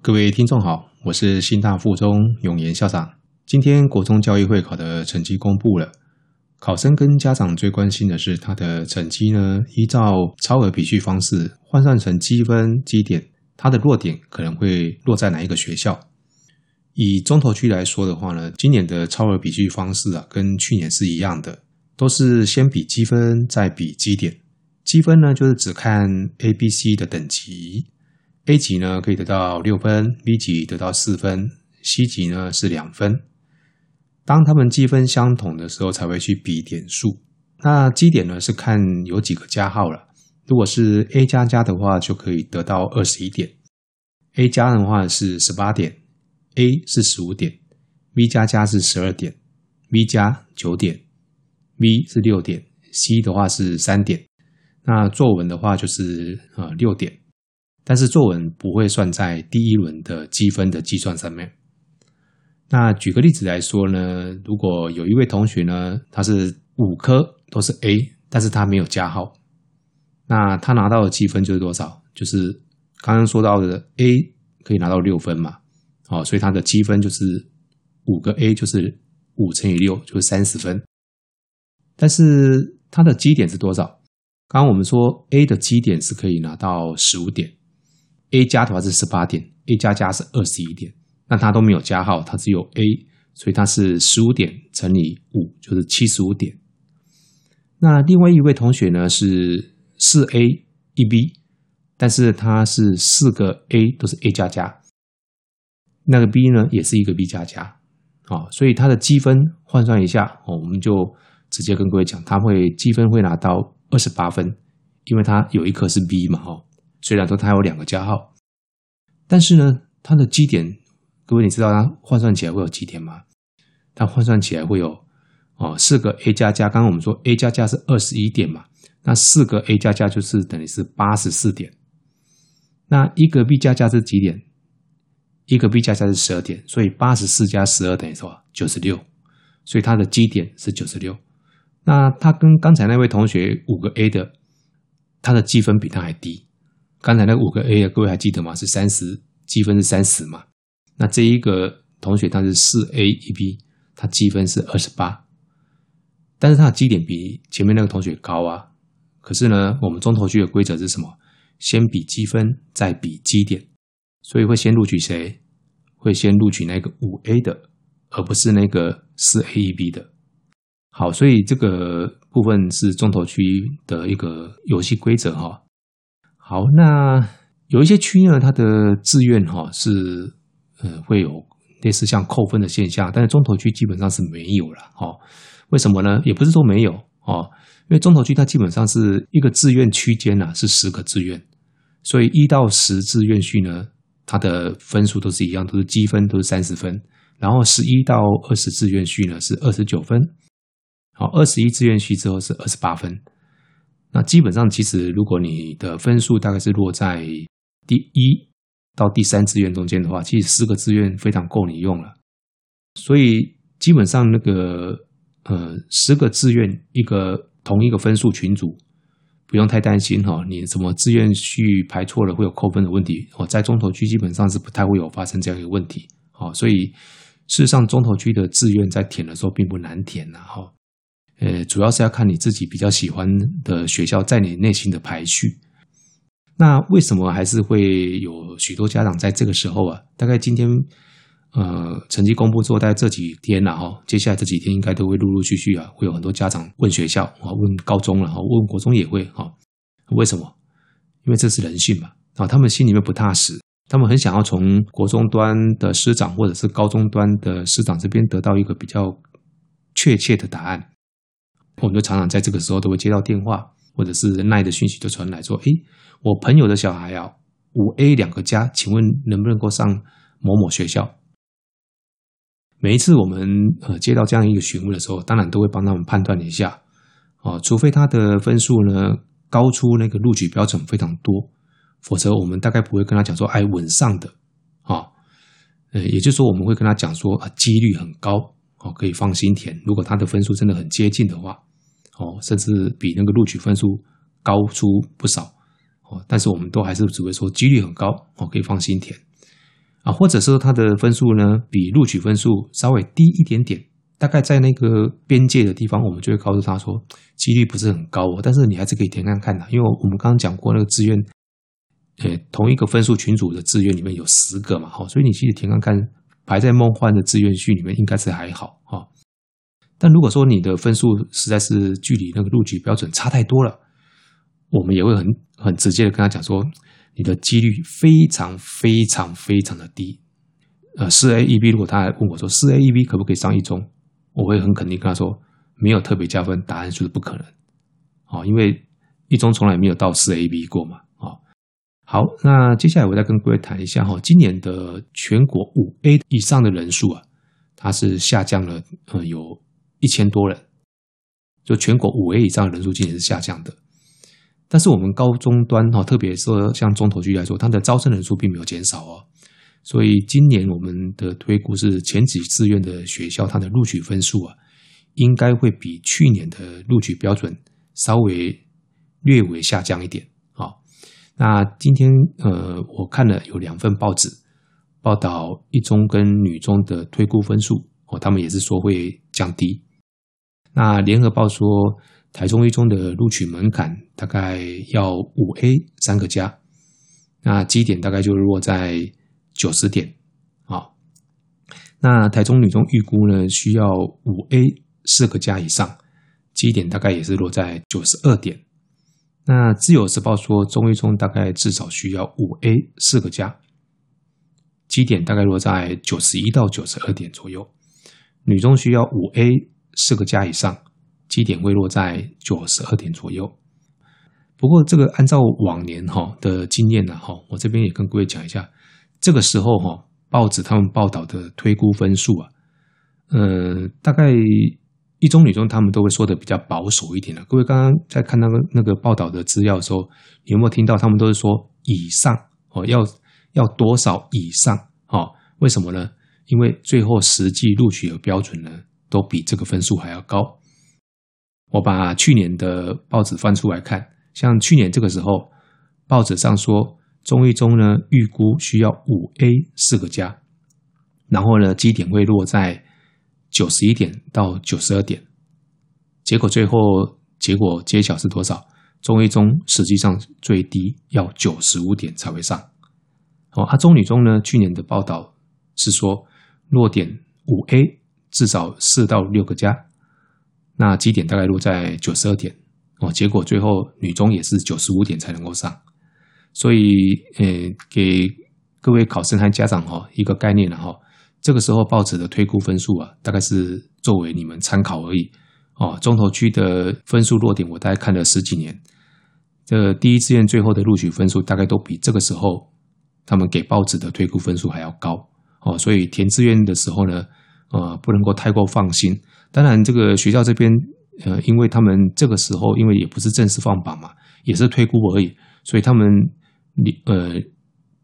各位听众好，我是新大附中永言校长。今天国中教育会考的成绩公布了，考生跟家长最关心的是他的成绩呢，依照超额比序方式换算成积分基点，它的落点可能会落在哪一个学校？以中投区来说的话呢，今年的超额比序方式啊，跟去年是一样的，都是先比积分再比基点。积分呢，就是只看 A、B、C 的等级。A 级呢可以得到六分，B 级得到四分，C 级呢是两分。当他们积分相同的时候，才会去比点数。那基点呢是看有几个加号了。如果是 A 加加的话，就可以得到二十一点。A 加的话是十八点，A 是十五点，B 加加是十二点，B 加九点，B 是六点，C 的话是三点。那作文的话就是呃六点。但是作文不会算在第一轮的积分的计算上面。那举个例子来说呢，如果有一位同学呢，他是五科都是 A，但是他没有加号，那他拿到的积分就是多少？就是刚刚说到的 A 可以拿到六分嘛，哦，所以他的积分就是五个 A 就是五乘以六就是三十分。但是他的基点是多少？刚刚我们说 A 的基点是可以拿到十五点。A 加的话是十八点，A 加加是二十一点，那它都没有加号，它只有 A，所以它是十五点乘以五就是七十五点。那另外一位同学呢是四 A 一 B，但是他是四个 A 都是 A 加加，那个 B 呢也是一个 B 加加，啊，所以他的积分换算一下，我们就直接跟各位讲，他会积分会拿到二十八分，因为他有一科是 B 嘛，哈。虽然说它有两个加号，但是呢，它的基点，各位你知道它换算起来会有几点吗？它换算起来会有哦，四个 A 加加，刚刚我们说 A 加加是二十一点嘛，那四个 A 加加就是等于是八十四点。那一个 B 加加是几点？一个 B 加加是十二点，所以八十四加十二等于多少？九十六。所以它的基点是九十六。那它跟刚才那位同学五个 A 的，他的积分比他还低。刚才那五个 A 啊，各位还记得吗？是三十积分是三十嘛？那这一个同学他是四 A 一 B，他积分是二十八，但是他的基点比前面那个同学高啊。可是呢，我们中投区的规则是什么？先比积分，再比基点，所以会先录取谁？会先录取那个五 A 的，而不是那个四 A 一 B 的。好，所以这个部分是中投区的一个游戏规则哈。好，那有一些区呢，它的志愿哈是呃会有类似像扣分的现象，但是中投区基本上是没有了哈。为什么呢？也不是说没有哦，因为中投区它基本上是一个志愿区间呐，是十个志愿，所以一到十志愿序呢，它的分数都是一样，都是积分都是三十分，然后十一到二十志愿序呢是二十九分，好，二十一志愿序之后是二十八分。那基本上，其实如果你的分数大概是落在第一到第三志愿中间的话，其实四个志愿非常够你用了。所以基本上那个呃十个志愿一个同一个分数群组，不用太担心哈。你什么志愿序排错了会有扣分的问题哦，在中投区基本上是不太会有发生这样一个问题哦。所以事实上，中投区的志愿在填的时候并不难填呐哈。呃，主要是要看你自己比较喜欢的学校在你内心的排序。那为什么还是会有许多家长在这个时候啊？大概今天呃成绩公布之后，大概这几天了哈，接下来这几天应该都会陆陆续续啊，会有很多家长问学校啊，问高中了哈，问国中也会哈。为什么？因为这是人性嘛啊，他们心里面不踏实，他们很想要从国中端的师长或者是高中端的师长这边得到一个比较确切的答案。我们就常常在这个时候都会接到电话，或者是奈的讯息就传来说：“诶，我朋友的小孩啊，五 A 两个加，请问能不能够上某某学校？”每一次我们呃接到这样一个询问的时候，当然都会帮他们判断一下哦，除非他的分数呢高出那个录取标准非常多，否则我们大概不会跟他讲说：“哎，稳上的啊。”呃，也就是说，我们会跟他讲说：“啊，几率很高哦，可以放心填。如果他的分数真的很接近的话。”哦，甚至比那个录取分数高出不少哦，但是我们都还是只会说几率很高哦，可以放心填。啊，或者说他的分数呢比录取分数稍微低一点点，大概在那个边界的地方，我们就会告诉他说，几率不是很高哦，但是你还是可以填看看的，因为我们刚刚讲过那个志愿，呃，同一个分数群组的志愿里面有十个嘛，哈，所以你其实填看看，排在梦幻的志愿序里面应该是还好哈。但如果说你的分数实在是距离那个录取标准差太多了，我们也会很很直接的跟他讲说。你的几率非常非常非常的低，呃，四 A 一 B，如果他还问我说四 A 一 B 可不可以上一中，我会很肯定跟他说没有特别加分，答案就是不可能，哦，因为一中从来没有到四 A B 过嘛，哦，好，那接下来我再跟各位谈一下哈，今年的全国五 A 以上的人数啊，它是下降了，呃，有一千多人，就全国五 A 以上的人数今年是下降的。但是我们高中端哈，特别说像中投区来说，它的招生人数并没有减少哦。所以今年我们的推估是前几志愿的学校，它的录取分数啊，应该会比去年的录取标准稍微略微下降一点啊。那今天呃，我看了有两份报纸报道一中跟女中的推估分数哦，他们也是说会降低。那联合报说。台中一中的录取门槛大概要五 A 三个加，那基点大概就落在九十点啊。那台中女中预估呢，需要五 A 四个加以上，基点大概也是落在九十二点。那自由时报说，中一中大概至少需要五 A 四个加，基点大概落在九十一到九十二点左右。女中需要五 A 四个加以上。基点会落在九十二点左右。不过，这个按照往年哈的经验呢，哈，我这边也跟各位讲一下，这个时候哈，报纸他们报道的推估分数啊，呃，大概一中、女中他们都会说的比较保守一点的。各位刚刚在看那个那个报道的资料的时候，有没有听到他们都是说以上哦，要要多少以上？哦？为什么呢？因为最后实际录取的标准呢，都比这个分数还要高。我把去年的报纸翻出来看，像去年这个时候，报纸上说中一中呢预估需要五 A 四个加，然后呢基点会落在九十一点到九十二点，结果最后结果揭晓是多少？中一中实际上最低要九十五点才会上。哦，啊中女中呢去年的报道是说落点五 A 至少四到六个加。那基点大概落在九十二点。哦，结果最后女中也是九十五点才能够上，所以呃，给各位考生和家长哈一个概念了哈，这个时候报纸的推估分数啊，大概是作为你们参考而已。哦。中投区的分数落点，我大概看了十几年，这第一志愿最后的录取分数大概都比这个时候他们给报纸的推估分数还要高。哦，所以填志愿的时候呢，呃，不能够太过放心。当然，这个学校这边，呃，因为他们这个时候，因为也不是正式放榜嘛，也是推估而已，所以他们你呃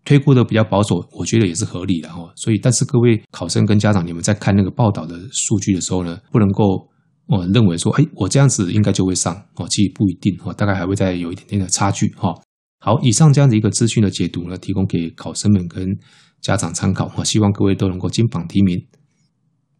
推估的比较保守，我觉得也是合理的哈。所以，但是各位考生跟家长，你们在看那个报道的数据的时候呢，不能够我认为说，哎，我这样子应该就会上哦，其实不一定哦，大概还会再有一点点的差距哈。好，以上这样的一个资讯的解读呢，提供给考生们跟家长参考哈，希望各位都能够金榜题名。